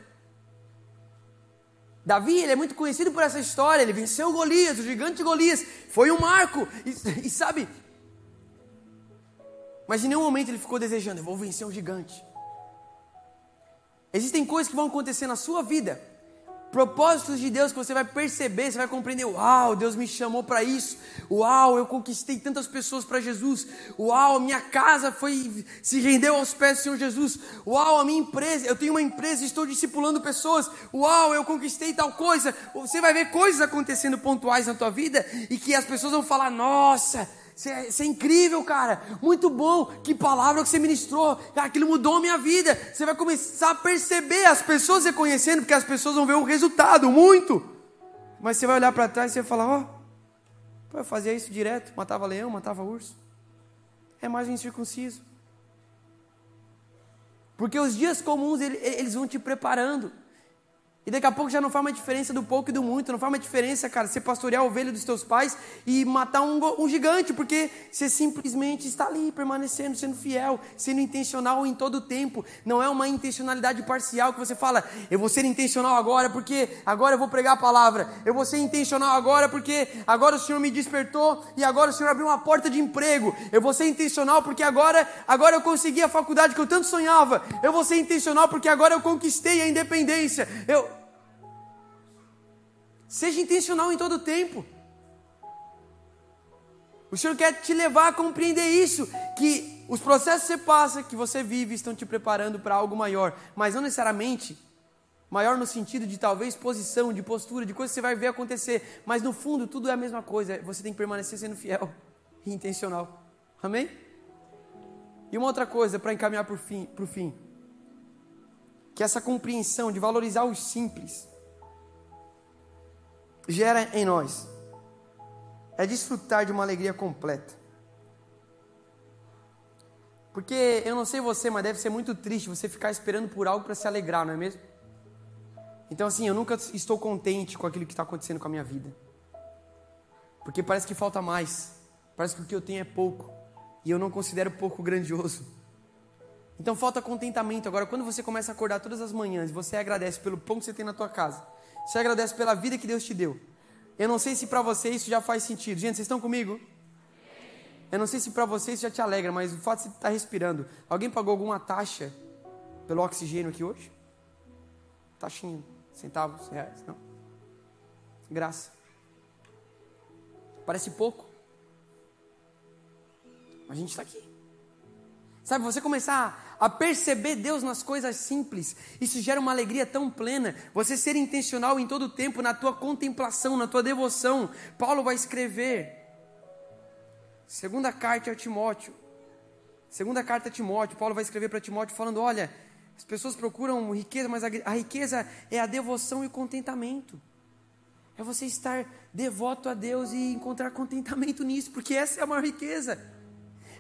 Davi, ele é muito conhecido por essa história, ele venceu Golias, o gigante Golias, foi um marco, e, e sabe, mas em nenhum momento ele ficou desejando, eu vou vencer um gigante. Existem coisas que vão acontecer na sua vida, propósitos de Deus que você vai perceber, você vai compreender: uau, Deus me chamou para isso. Uau, eu conquistei tantas pessoas para Jesus. Uau, minha casa foi se rendeu aos pés do Senhor Jesus. Uau, a minha empresa, eu tenho uma empresa estou discipulando pessoas. Uau, eu conquistei tal coisa. Você vai ver coisas acontecendo pontuais na tua vida e que as pessoas vão falar: "Nossa, isso é, é, incrível, cara. Muito bom. Que palavra que você ministrou. Aquilo mudou a minha vida. Você vai começar a perceber as pessoas reconhecendo, porque as pessoas vão ver o resultado, muito. Mas você vai olhar para trás e você vai falar: Ó, oh, eu fazia isso direto. Matava leão, matava urso. É mais um incircunciso. Porque os dias comuns, eles vão te preparando. E daqui a pouco já não faz uma diferença do pouco e do muito, não faz uma diferença, cara, você pastorear a ovelha dos teus pais e matar um, um, gigante, porque você simplesmente está ali, permanecendo, sendo fiel, sendo intencional em todo o tempo. Não é uma intencionalidade parcial que você fala, eu vou ser intencional agora porque agora eu vou pregar a palavra, eu vou ser intencional agora porque agora o Senhor me despertou e agora o Senhor abriu uma porta de emprego, eu vou ser intencional porque agora, agora eu consegui a faculdade que eu tanto sonhava, eu vou ser intencional porque agora eu conquistei a independência. Eu, Seja intencional em todo o tempo. O Senhor quer te levar a compreender isso, que os processos que você passa, que você vive, estão te preparando para algo maior, mas não necessariamente maior no sentido de talvez posição, de postura, de coisa que você vai ver acontecer, mas no fundo tudo é a mesma coisa, você tem que permanecer sendo fiel e intencional. Amém? E uma outra coisa para encaminhar para o fim, fim, que essa compreensão de valorizar os simples, gera em nós é desfrutar de uma alegria completa. Porque eu não sei você, mas deve ser muito triste você ficar esperando por algo para se alegrar, não é mesmo? Então, assim, eu nunca estou contente com aquilo que está acontecendo com a minha vida. Porque parece que falta mais. Parece que o que eu tenho é pouco. E eu não considero pouco grandioso. Então falta contentamento. Agora, quando você começa a acordar todas as manhãs, você agradece pelo pão que você tem na tua casa você agradece pela vida que Deus te deu. Eu não sei se para você isso já faz sentido. Gente, vocês estão comigo? Eu não sei se para você isso já te alegra, mas o fato de você estar tá respirando. Alguém pagou alguma taxa pelo oxigênio aqui hoje? Taxinha, centavos, reais, não? Graça. Parece pouco. Mas a gente está aqui. Sabe, você começar a perceber Deus nas coisas simples. Isso gera uma alegria tão plena. Você ser intencional em todo o tempo na tua contemplação, na tua devoção. Paulo vai escrever. Segunda carta a Timóteo. Segunda carta a Timóteo. Paulo vai escrever para Timóteo falando: olha, as pessoas procuram riqueza, mas a riqueza é a devoção e o contentamento. É você estar devoto a Deus e encontrar contentamento nisso, porque essa é a maior riqueza.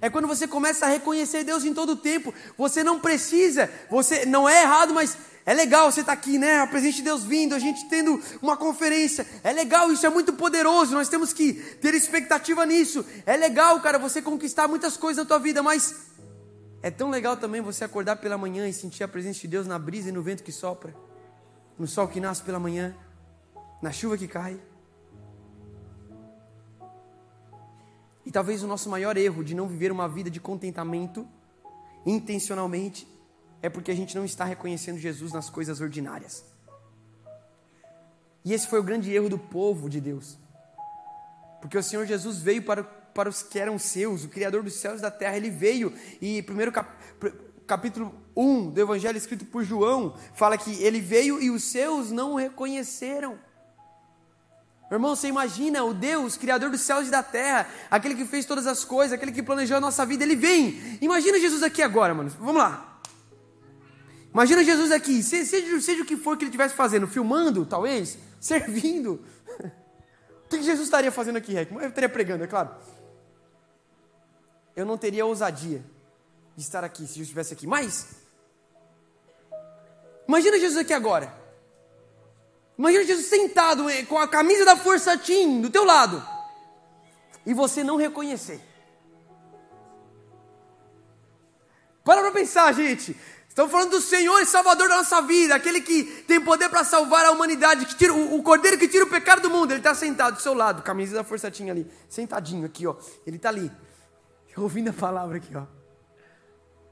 É quando você começa a reconhecer Deus em todo o tempo. Você não precisa, você não é errado, mas é legal você estar tá aqui, né? A presença de Deus vindo, a gente tendo uma conferência. É legal, isso é muito poderoso. Nós temos que ter expectativa nisso. É legal, cara, você conquistar muitas coisas na tua vida, mas é tão legal também você acordar pela manhã e sentir a presença de Deus na brisa e no vento que sopra, no sol que nasce pela manhã, na chuva que cai. E talvez o nosso maior erro de não viver uma vida de contentamento intencionalmente é porque a gente não está reconhecendo Jesus nas coisas ordinárias. E esse foi o grande erro do povo de Deus. Porque o Senhor Jesus veio para, para os que eram seus, o Criador dos céus e da terra, ele veio. E primeiro cap, capítulo 1 do Evangelho escrito por João fala que ele veio e os seus não o reconheceram. Irmão, você imagina o Deus, Criador dos céus e da terra, aquele que fez todas as coisas, aquele que planejou a nossa vida, ele vem. Imagina Jesus aqui agora, mano. Vamos lá. Imagina Jesus aqui, seja, seja o que for que ele estivesse fazendo, filmando, talvez, [laughs] servindo. O que Jesus estaria fazendo aqui, Rec? Eu estaria pregando, é claro. Eu não teria ousadia de estar aqui se Jesus estivesse aqui. Mas, imagina Jesus aqui agora. Imagina Jesus sentado eh, com a camisa da Força Team do teu lado e você não reconhecer. Para para pensar, gente. Estamos falando do Senhor e Salvador da nossa vida, aquele que tem poder para salvar a humanidade, que tira, o, o, cordeiro que tira o pecado do mundo. Ele está sentado do seu lado, camisa da Força Team ali, sentadinho aqui, ó. Ele está ali, [laughs] ouvindo a palavra aqui, ó.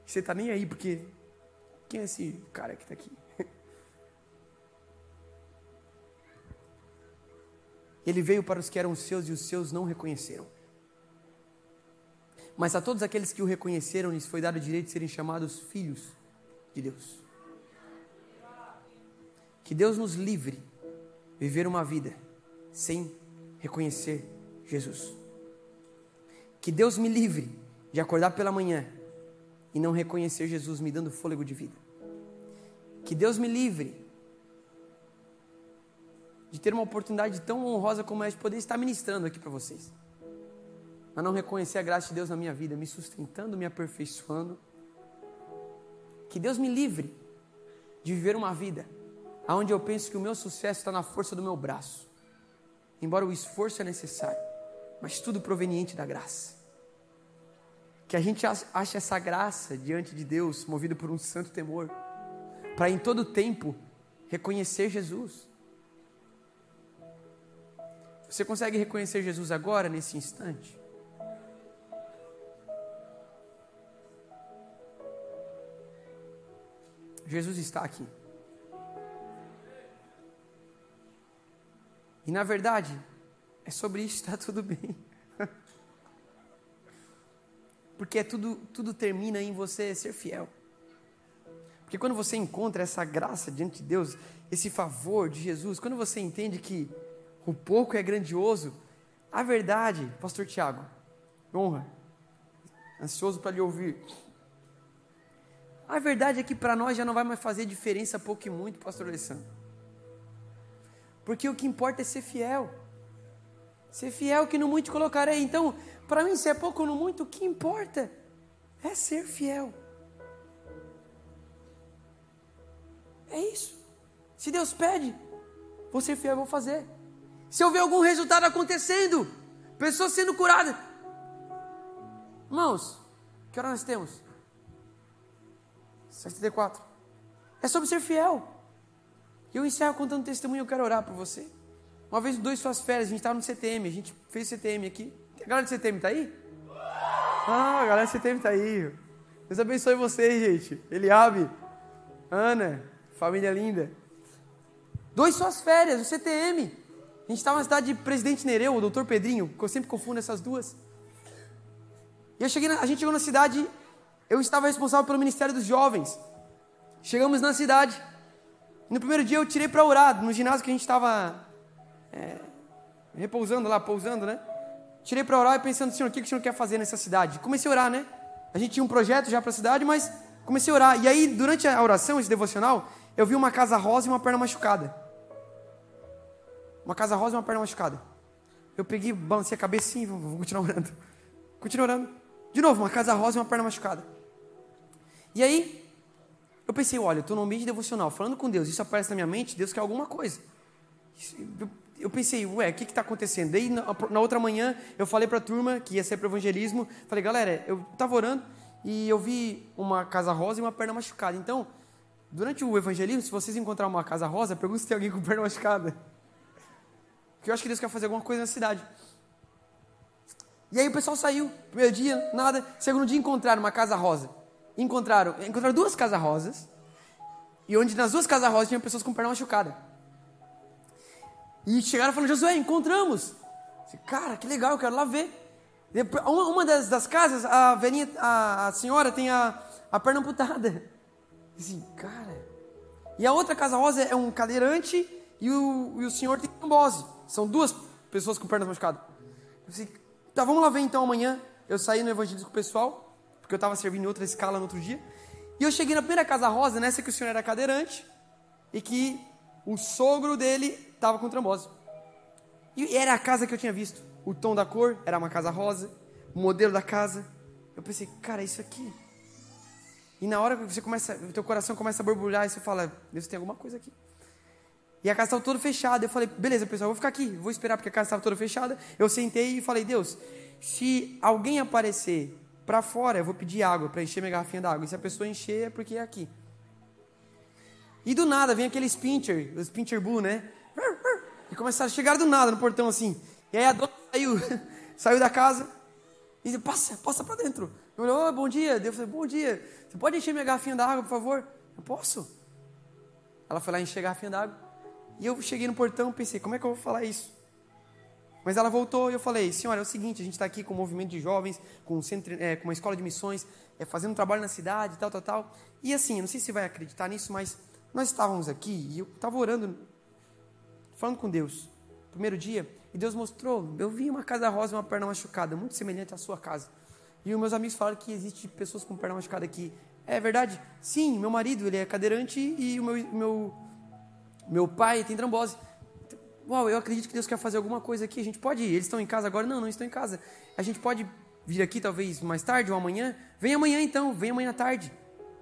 Você está nem aí, porque quem é esse cara que está aqui? Ele veio para os que eram seus e os seus não reconheceram. Mas a todos aqueles que o reconheceram, lhes foi dado o direito de serem chamados filhos de Deus. Que Deus nos livre viver uma vida sem reconhecer Jesus. Que Deus me livre de acordar pela manhã e não reconhecer Jesus me dando fôlego de vida. Que Deus me livre de ter uma oportunidade tão honrosa como é de poder estar ministrando aqui para vocês. Mas não reconhecer a graça de Deus na minha vida, me sustentando, me aperfeiçoando. Que Deus me livre de viver uma vida onde eu penso que o meu sucesso está na força do meu braço. Embora o esforço é necessário, mas tudo proveniente da graça. Que a gente ache essa graça diante de Deus, movido por um santo temor, para em todo tempo reconhecer Jesus você consegue reconhecer Jesus agora, nesse instante? Jesus está aqui. E na verdade, é sobre isso está tudo bem. [laughs] Porque é tudo, tudo termina em você ser fiel. Porque quando você encontra essa graça diante de Deus, esse favor de Jesus, quando você entende que o pouco é grandioso. A verdade, Pastor Tiago, honra, ansioso para lhe ouvir. A verdade é que para nós já não vai mais fazer diferença pouco e muito, Pastor Alessandro. Porque o que importa é ser fiel. Ser fiel que no muito colocarei. Então, para mim, se é pouco ou no muito, o que importa é ser fiel. É isso. Se Deus pede, vou ser fiel, vou fazer. Se eu ver algum resultado acontecendo, pessoas sendo curadas. Irmãos, que hora nós temos? 64. É sobre ser fiel. Eu encerro contando testemunho, eu quero orar por você. Uma vez, dois suas férias, a gente estava no CTM, a gente fez CTM aqui. A galera do CTM está aí? Ah, a galera do CTM está aí. Deus abençoe vocês, gente. Eliabe, Ana, família linda. Dois suas férias, o CTM. A gente estava na cidade de Presidente Nereu, o doutor Pedrinho, que eu sempre confundo essas duas. E eu cheguei na, a gente chegou na cidade, eu estava responsável pelo Ministério dos Jovens. Chegamos na cidade. No primeiro dia eu tirei para orar, no ginásio que a gente estava é, repousando lá, pousando, né? Tirei para orar e pensando, Senhor, o que o Senhor quer fazer nessa cidade? Comecei a orar, né? A gente tinha um projeto já para a cidade, mas comecei a orar. E aí, durante a oração, esse devocional, eu vi uma casa rosa e uma perna machucada. Uma casa rosa e uma perna machucada. Eu peguei, balancei a cabeça sim, vou, vou continuar orando. Continuo orando. De novo, uma casa rosa e uma perna machucada. E aí, eu pensei, olha, eu estou no ambiente devocional, falando com Deus, isso aparece na minha mente, Deus quer alguma coisa. Eu, pensei, ué, o que está acontecendo? Daí, na, na, outra manhã, eu falei para a turma que ia ser para evangelismo, falei, galera, eu estava orando e eu vi uma casa rosa e uma perna machucada. Então, durante o evangelismo, se vocês encontrar uma casa rosa, pergunte se tem alguém com perna machucada. Porque eu acho que Deus quer fazer alguma coisa na cidade. E aí o pessoal saiu, primeiro dia, nada. Segundo dia encontraram uma casa rosa. Encontraram, encontraram duas casas rosas. E onde nas duas casas rosas tinha pessoas com perna machucada. E chegaram falaram, Josué, encontramos. Cara, que legal, eu quero lá ver. Uma das, das casas, a, velhinha, a, a senhora tem a, a perna amputada. Assim, cara. E a outra casa rosa é um cadeirante e o, e o senhor tem trombose. São duas pessoas com pernas machucadas. Eu disse, tá, vamos lá ver então amanhã. Eu saí no evangelismo com o pessoal, porque eu estava servindo em outra escala no outro dia. E eu cheguei na primeira casa rosa, nessa que o senhor era cadeirante, e que o sogro dele estava com trombose. E era a casa que eu tinha visto. O tom da cor era uma casa rosa, o modelo da casa. Eu pensei, cara, isso aqui. E na hora que você começa, teu coração começa a borbulhar, e você fala, Deus tem alguma coisa aqui. E a casa estava toda fechada. Eu falei, beleza, pessoal, vou ficar aqui, vou esperar porque a casa estava toda fechada. Eu sentei e falei, Deus, se alguém aparecer para fora, eu vou pedir água para encher minha garrafinha d'água. E se a pessoa encher, é porque é aqui. E do nada vem aquele pincher, os pincher bull, né? E começaram a chegar do nada no portão assim. E aí a dona saiu, [laughs] saiu da casa e disse, passa, passa para dentro. Eu falei, oh, bom dia. Eu falei, bom dia. Você pode encher minha garrafinha d'água, por favor? Eu posso. Ela foi lá encher a garrafinha d'água. E eu cheguei no portão pensei, como é que eu vou falar isso? Mas ela voltou e eu falei, senhora, é o seguinte, a gente está aqui com um movimento de jovens, com, um centro, é, com uma escola de missões, é, fazendo um trabalho na cidade, tal, tal, tal. E assim, não sei se vai acreditar nisso, mas nós estávamos aqui e eu estava orando, falando com Deus, primeiro dia, e Deus mostrou, eu vi uma casa rosa e uma perna machucada, muito semelhante à sua casa. E os meus amigos falaram que existe pessoas com perna machucada aqui. É verdade? Sim, meu marido, ele é cadeirante e o meu, meu, meu pai tem trombose. Uau, eu acredito que Deus quer fazer alguma coisa aqui. A gente pode ir. Eles estão em casa agora? Não, não estão em casa. A gente pode vir aqui talvez mais tarde ou amanhã? Vem amanhã então, vem amanhã à tarde.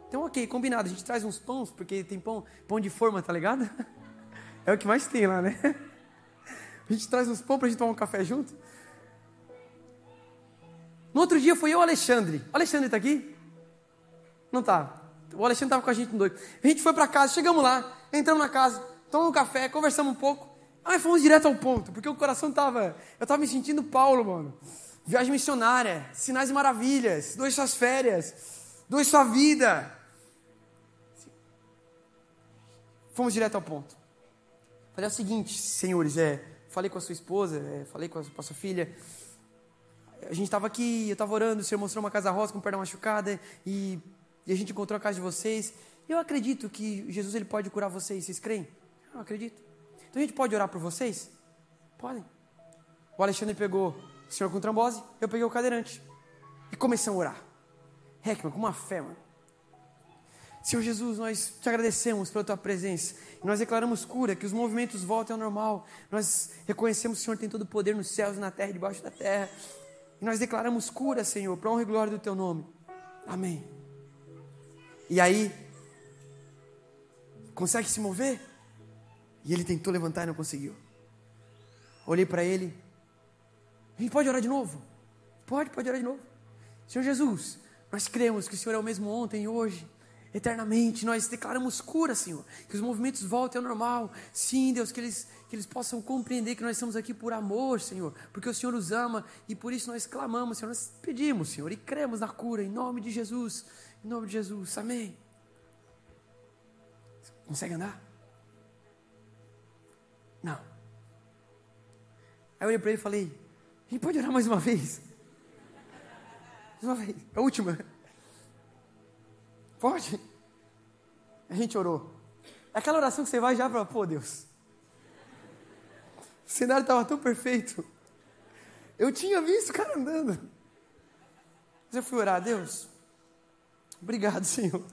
Então, ok, combinado. A gente traz uns pães, porque tem pão, pão de forma, tá ligado? [laughs] É o que mais tem lá, né? [laughs] A gente traz uns pão para a gente tomar um café junto. No outro dia foi eu Alexandre. O Alexandre está aqui? Não tá. O Alexandre estava com a gente no doido. A gente foi para casa, chegamos lá, entramos na casa, tomamos um café, conversamos um pouco. Aí fomos direto ao ponto, porque o coração estava. Eu estava me sentindo Paulo, mano. Viagem missionária, sinais e maravilhas, dois suas férias, dois sua vida. Fomos direto ao ponto. Falei é o seguinte, senhores, é, falei com a sua esposa, é, falei com a, com a, sua filha. A gente estava aqui, eu estava orando, o senhor mostrou uma casa rosa com perna machucada e, e, a gente encontrou a casa de vocês. Eu acredito que Jesus ele pode curar vocês, vocês creem? Eu acredito. Então a gente pode orar por vocês? Podem. O Alexandre pegou o senhor com trombose, eu peguei o cadeirante. E começamos a orar. Heckman, com uma fé, mano. Senhor Jesus, nós te agradecemos pela tua presença. Nós declaramos cura, que os movimentos voltem ao normal. Nós reconhecemos que o Senhor tem todo o poder nos céus, na terra e debaixo da terra. E nós declaramos cura, Senhor, para honra e glória do teu nome. Amém. E aí, consegue se mover? E ele tentou levantar e não conseguiu. Olhei para ele. Gente pode orar de novo? Pode, pode orar de novo. Senhor Jesus, nós cremos que o Senhor é o mesmo ontem e hoje, eternamente. Nós declaramos cura, Senhor. Que os movimentos voltem ao normal. Sim, Deus, que eles, que eles possam compreender que nós estamos aqui por amor, Senhor. Porque o Senhor os ama e por isso nós clamamos, Senhor. Nós pedimos, Senhor, e cremos na cura, em nome de Jesus. Em nome de Jesus. Amém. Consegue andar? Não. Aí eu olhei para ele e falei: A gente pode orar mais uma vez? Mais uma vez, a última. Pode? A gente orou. É aquela oração que você vai já para, pô, Deus. O cenário estava tão perfeito. Eu tinha visto o cara andando. Mas eu fui orar, Deus. Obrigado, Senhor.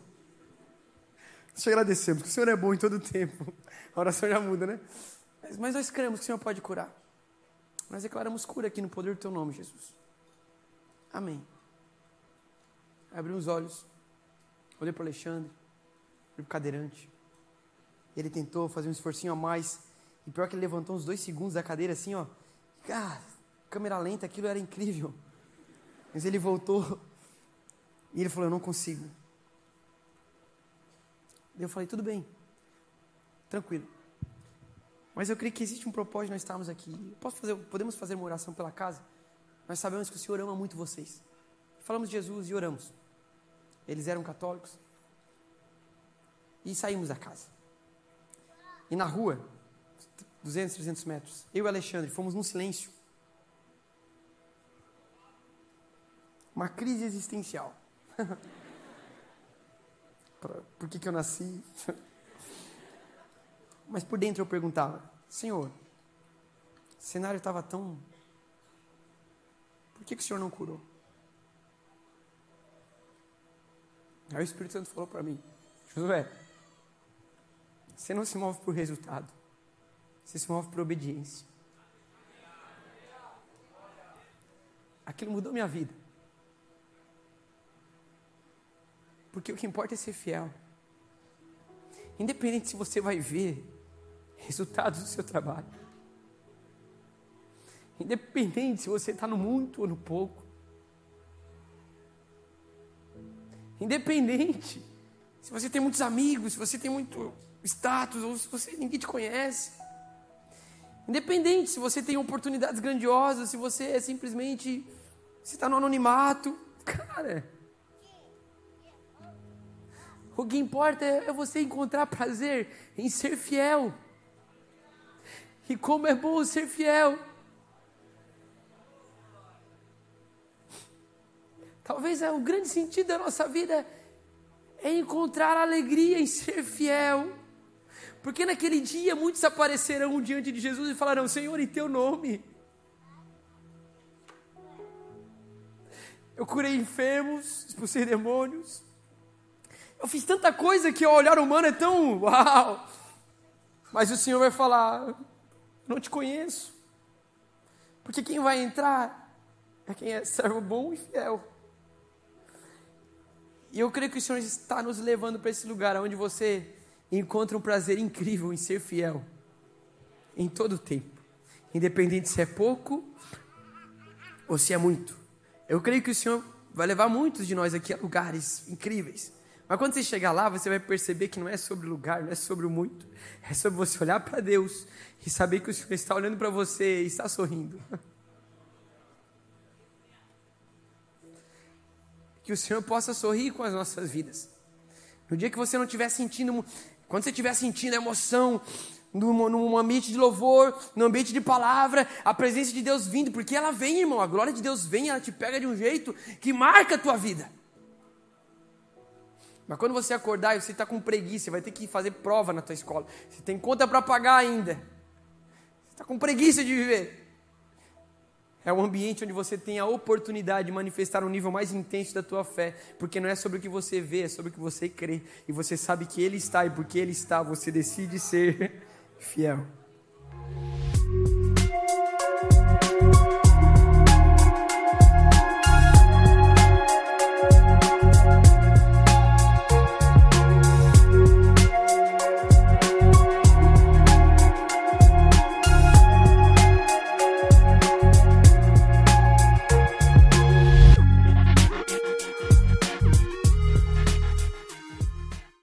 Te agradecemos, porque o Senhor é bom em todo tempo. A oração já muda, né? Mas nós cremos que o Senhor pode curar. Nós declaramos cura aqui no poder do Teu nome, Jesus. Amém. Abri os olhos, olhei para o Alexandre, olhei para o cadeirante. Ele tentou fazer um esforcinho a mais. E pior que ele levantou uns dois segundos da cadeira assim, ó. Cara, câmera lenta, aquilo era incrível. Mas ele voltou. E ele falou, eu não consigo. Eu falei, tudo bem. Tranquilo. Mas eu creio que existe um propósito nós estarmos aqui. Fazer, podemos fazer uma oração pela casa? Nós sabemos que o Senhor ama muito vocês. Falamos de Jesus e oramos. Eles eram católicos. E saímos da casa. E na rua, 200, 300 metros, eu e Alexandre fomos num silêncio. Uma crise existencial. [laughs] Por que, que eu nasci? Mas por dentro eu perguntava: Senhor, o cenário estava tão. Por que, que o Senhor não curou? Aí o Espírito Santo falou para mim: Josué, você não se move por resultado, você se move por obediência. Aquilo mudou minha vida. Porque o que importa é ser fiel. Independente se você vai ver resultados do seu trabalho. Independente se você está no muito ou no pouco. Independente se você tem muitos amigos, se você tem muito status ou se você ninguém te conhece. Independente se você tem oportunidades grandiosas, se você é simplesmente se está no anonimato, cara. O que importa é você encontrar prazer em ser fiel. E como é bom ser fiel. Talvez é o grande sentido da nossa vida é encontrar alegria em ser fiel. Porque naquele dia muitos aparecerão diante de Jesus e falarão: Senhor, em teu nome. Eu curei enfermos, expulsei demônios. Eu fiz tanta coisa que o olhar humano é tão uau. Mas o Senhor vai falar: não te conheço. Porque quem vai entrar é quem é servo bom e fiel. E eu creio que o Senhor está nos levando para esse lugar onde você encontra um prazer incrível em ser fiel em todo o tempo, independente se é pouco ou se é muito. Eu creio que o Senhor vai levar muitos de nós aqui a lugares incríveis. Mas quando você chegar lá, você vai perceber que não é sobre o lugar, não é sobre o muito, é sobre você olhar para Deus e saber que o Senhor está olhando para você e está sorrindo. [laughs] Que o Senhor possa sorrir com as nossas vidas. No dia que você não estiver sentindo, quando você estiver sentindo emoção, num, num ambiente de louvor, num ambiente de palavra, a presença de Deus vindo, porque ela vem, irmão, a glória de Deus vem, ela te pega de um jeito que marca a tua vida. Mas quando você acordar e você está com preguiça, vai ter que fazer prova na tua escola. Você tem conta para pagar ainda. Você está com preguiça de viver. É um ambiente onde você tem a oportunidade de manifestar um nível mais intenso da tua fé, porque não é sobre o que você vê, é sobre o que você crê. E você sabe que Ele está, e porque Ele está, você decide ser [laughs] fiel.